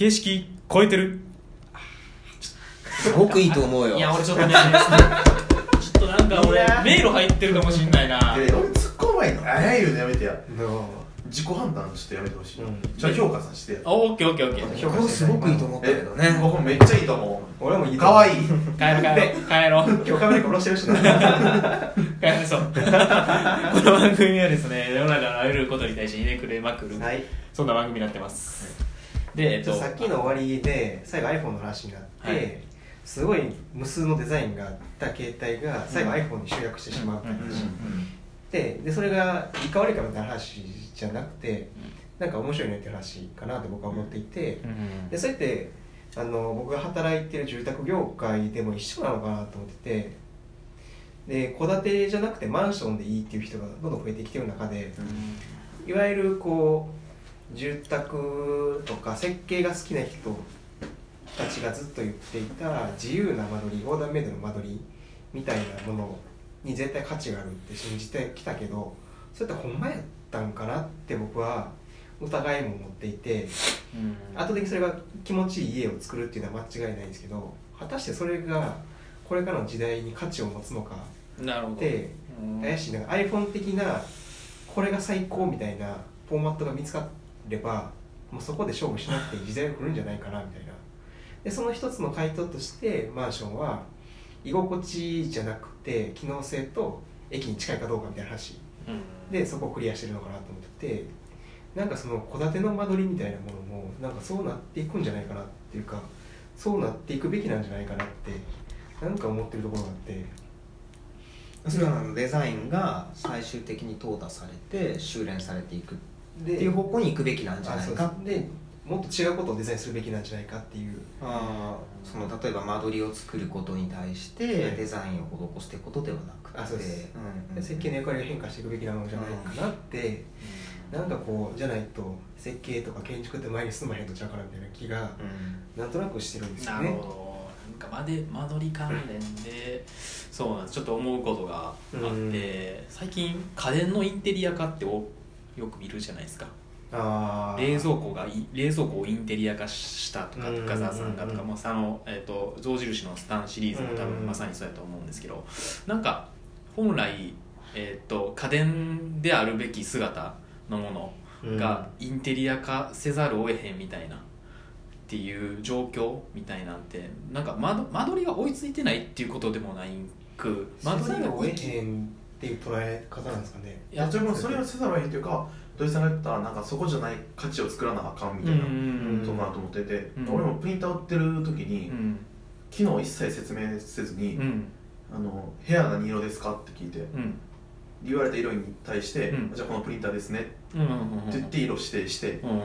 形式超えてる。すごくいいと思うよ。いや俺ちょっとねちょっとなんか俺迷路入ってるかもしんないな。え俺突っ込まいのああいうのやめてやの自己判断ちょっとやめてほしい、うん。じゃあ評価させてオッケーオッケーオッケー。評価すごくいいと思ったけどえね僕もめっちゃいいと思俺もいいう。かわい。い帰ろう帰ろう。帰ろう。今日カメラ殺してるしな。帰りそう。この番組はですね世の中のあらゆることに対してひねくれまくる、はい。そんな番組になってます、でえっとさっきの終わりで最後 iPhone の話になって、はい。すごい無数のデザインがあった携帯が最後 iPhone に集約してしまうって話、ででそれがいいか悪いかみたいな話じゃなくてなんか面白いねって話かなって僕は思っていて、でそれってあの僕が働いてる住宅業界でも一緒なのかなと思っててで戸建てじゃなくてマンションでいいっていう人がどんどん増えてきてる中でいわゆるこう住宅とか設計が好きな人たちがずっと言っていた自由な間取りオーダーメイドの間取りみたいなものに絶対価値があるって信じてきたけどそれってほんまやったんかなって僕は疑いも持っていて後的にそれが気持ちいい家を作るっていうのは間違いないんですけど果たしてそれがこれからの時代に価値を持つのかってうん。怪しい。なんか iPhone 的なこれが最高みたいなフォーマットが見つかればもうそこで勝負しなくていい時代が来るんじゃないかなみたいな。でその一つの回答としてマンションは居心地じゃなくて機能性と駅に近いかどうかみたいな話。うん。でそこをクリアしてるのかなと思っててなんかその戸建ての間取りみたいなものもなんかそうなっていくんじゃないかなっていうかそうなっていくべきなんじゃないかなってなんか思ってるところがあって。それはデザインが最終的に淘汰されて修練されていくっでていう方向に行くべきなんじゃないか。です。でもっと違うことをデザインするべきなんじゃないかっていう。あー。その例えば間取りを作ることに対してはい。デザインを施していくことではなくて。あそうです。うん。うん。設計の役割が変化していくべきなのじゃないかなって、なんかこうじゃないと設計とか建築って前に進まへんとちゃうからみたいな気がうん。なんとなくしてるんですよなるねほど。なんか間で間取り関連でそうなんです。ちょっと思うことがあって最近家電のインテリア化っておよく見るじゃないですか。冷蔵庫がい冷蔵庫をインテリア化したとかうん深澤さんがとかもうあの、えー、と象印のスタンシリーズも多うん分まさにそうやと思うんですけどなんか本来、えー、と家電であるべき姿のものがインテリア化せざるを得へんみたいなっていう状況みたいなんてなんか間間取りが追いついてないっていうことでもないく間取りがせざるを得へんっていう捉え方なんですかね。いやでもそれはせざるを得へんというか土井さんが言ったなんかそこじゃない価値を作らなあかんみたいなうん。とこかなと思ってて、うん。俺もプリンター売ってる時に、うん。機能一切説明せずに、うん。あの部屋何色ですかって聞いてうん。言われた色に対して、うん。じゃあこのプリンターですね。ってうんうんうん。言って色指定してうん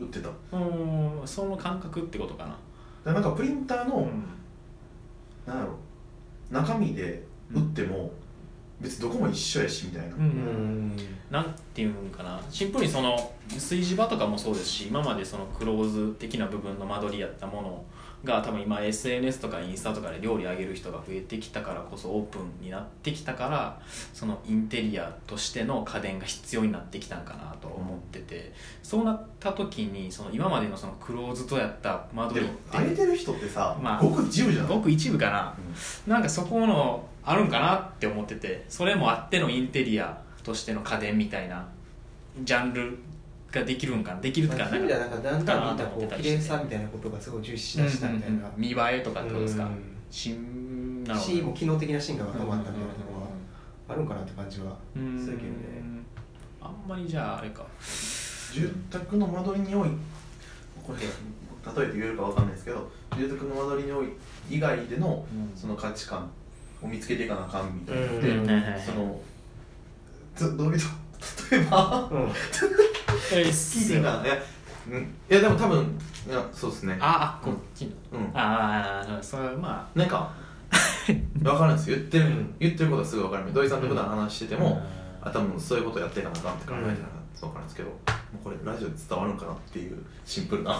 売ってた。うんうんその感覚ってことかな。らなんかプリンターの、うん。なんやろ中身で売っても、別にどこも一緒やしみたいな、うん。うん。なんていうんかな。シンプルにその炊事場とかもそうですし今までそのクローズ的な部分の間取りやったものが多分今 SNS とかインスタとかで料理あげる人が増えてきたからこそオープンになってきたからそのインテリアとしての家電が必要になってきたんかなと思っててそうなった時にその今までのそのクローズドやった間取りってあげてる人ってさ、まあごく自由じゃないごく一部かな。うん。なんかそこのあるんかなって思っててそれもあってのインテリアとしての家電みたいなジャンルができるんかな？できるってかまあそういう意味ではなんかだんだんみんなこかなと思ってたりしてう綺麗さみたいなことがすごい重視しだしたみたいな、うんうんうん見栄えとかってことですか？うん。新なるほしもう機能的な進化が止まったみたいなところはどあるんかなって感じはうんするけどね。あんまりじゃああれか。住宅の間取りにおいこれ例えて言えるかわかんないですけど住宅の間取りにおい以外でのその価値観を見つけていかなあかんみたいなので、うん。はいはいはい。そのつどういう例えばうん。え聞いやでも多分いやそうですね。ああこっちの。うん。ああそれまなんか 分かるんですよ。言ってる、うん。言ってることはすぐ分かる。土井さんと普段話しててあも、あ多分そういうことやっていかなって考えてたそう分かるんですけどこれラジオで伝わるんかなっていうシンプルな。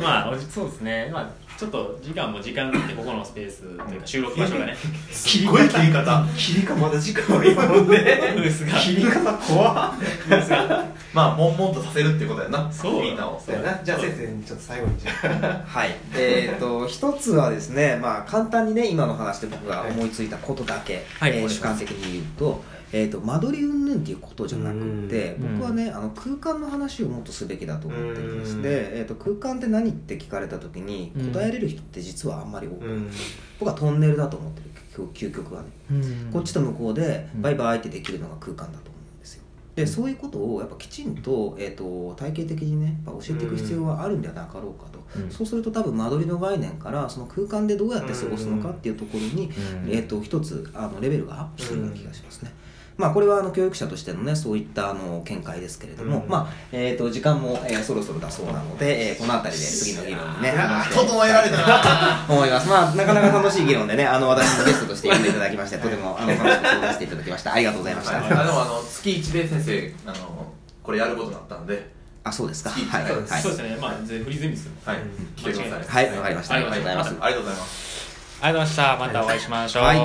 まあそうですね。まあちょっと時間も時間ってここのスペースというか収録場所がね。すっごい切り方。切りかまだ時間は今のでですが切り方怖っ。ですがまあ悶々とさせるっていうことやな。そう。みんなをそうやな。じゃあ先生にちょっと最後にじゃ はい、えー、と一つはですね、まあ、簡単にね今の話で僕が思いついたことだけ、えーはい。お願い。します主観的に言うと,、えー、と間取り云々っていうことじゃなくってうん。僕はねあの空間の話をもっとすべきだと思ってるんです。うん。で、えー、と空間って何って聞かれた時にうん。答えれる人って実はあんまり多くない、うん。僕はトンネルだと思ってる究究極はね、こっちと向こうでうん。バイバイってできるのが空間だと思うんですよ。でそういうことをやっぱきちんと,、えー、と体系的にねやっぱ教えていく必要はあるんではなかろうかと、うん。そうすると多分間取りの概念からその空間でどうやって過ごすのかっていうところに、うん。えー、と一つあのレベルがアップするような気がしますね。まあ、これはあの教育者としてのねそういったあの見解ですけれども、うん。まあえー、と時間も、えーそろそろだそうなので、えーこの辺りで次の議論にね整えられたな。思います。まあ、なかなか楽しい議論でね、あの、私もゲストとして呼んでいただきまして、とても、あの、楽しく相談していただきました。ありがとうございました。はい、あでもあの月1で先生あのこれやることになったんで。あ、そうですか？はい。はい。そうです。ね。まあぜフリーゼミですよ。はい。うん。来てください。はい、わかりました。ありがとうございます。ありがとうございます。ありがとうございました。またお会いしましょう。はい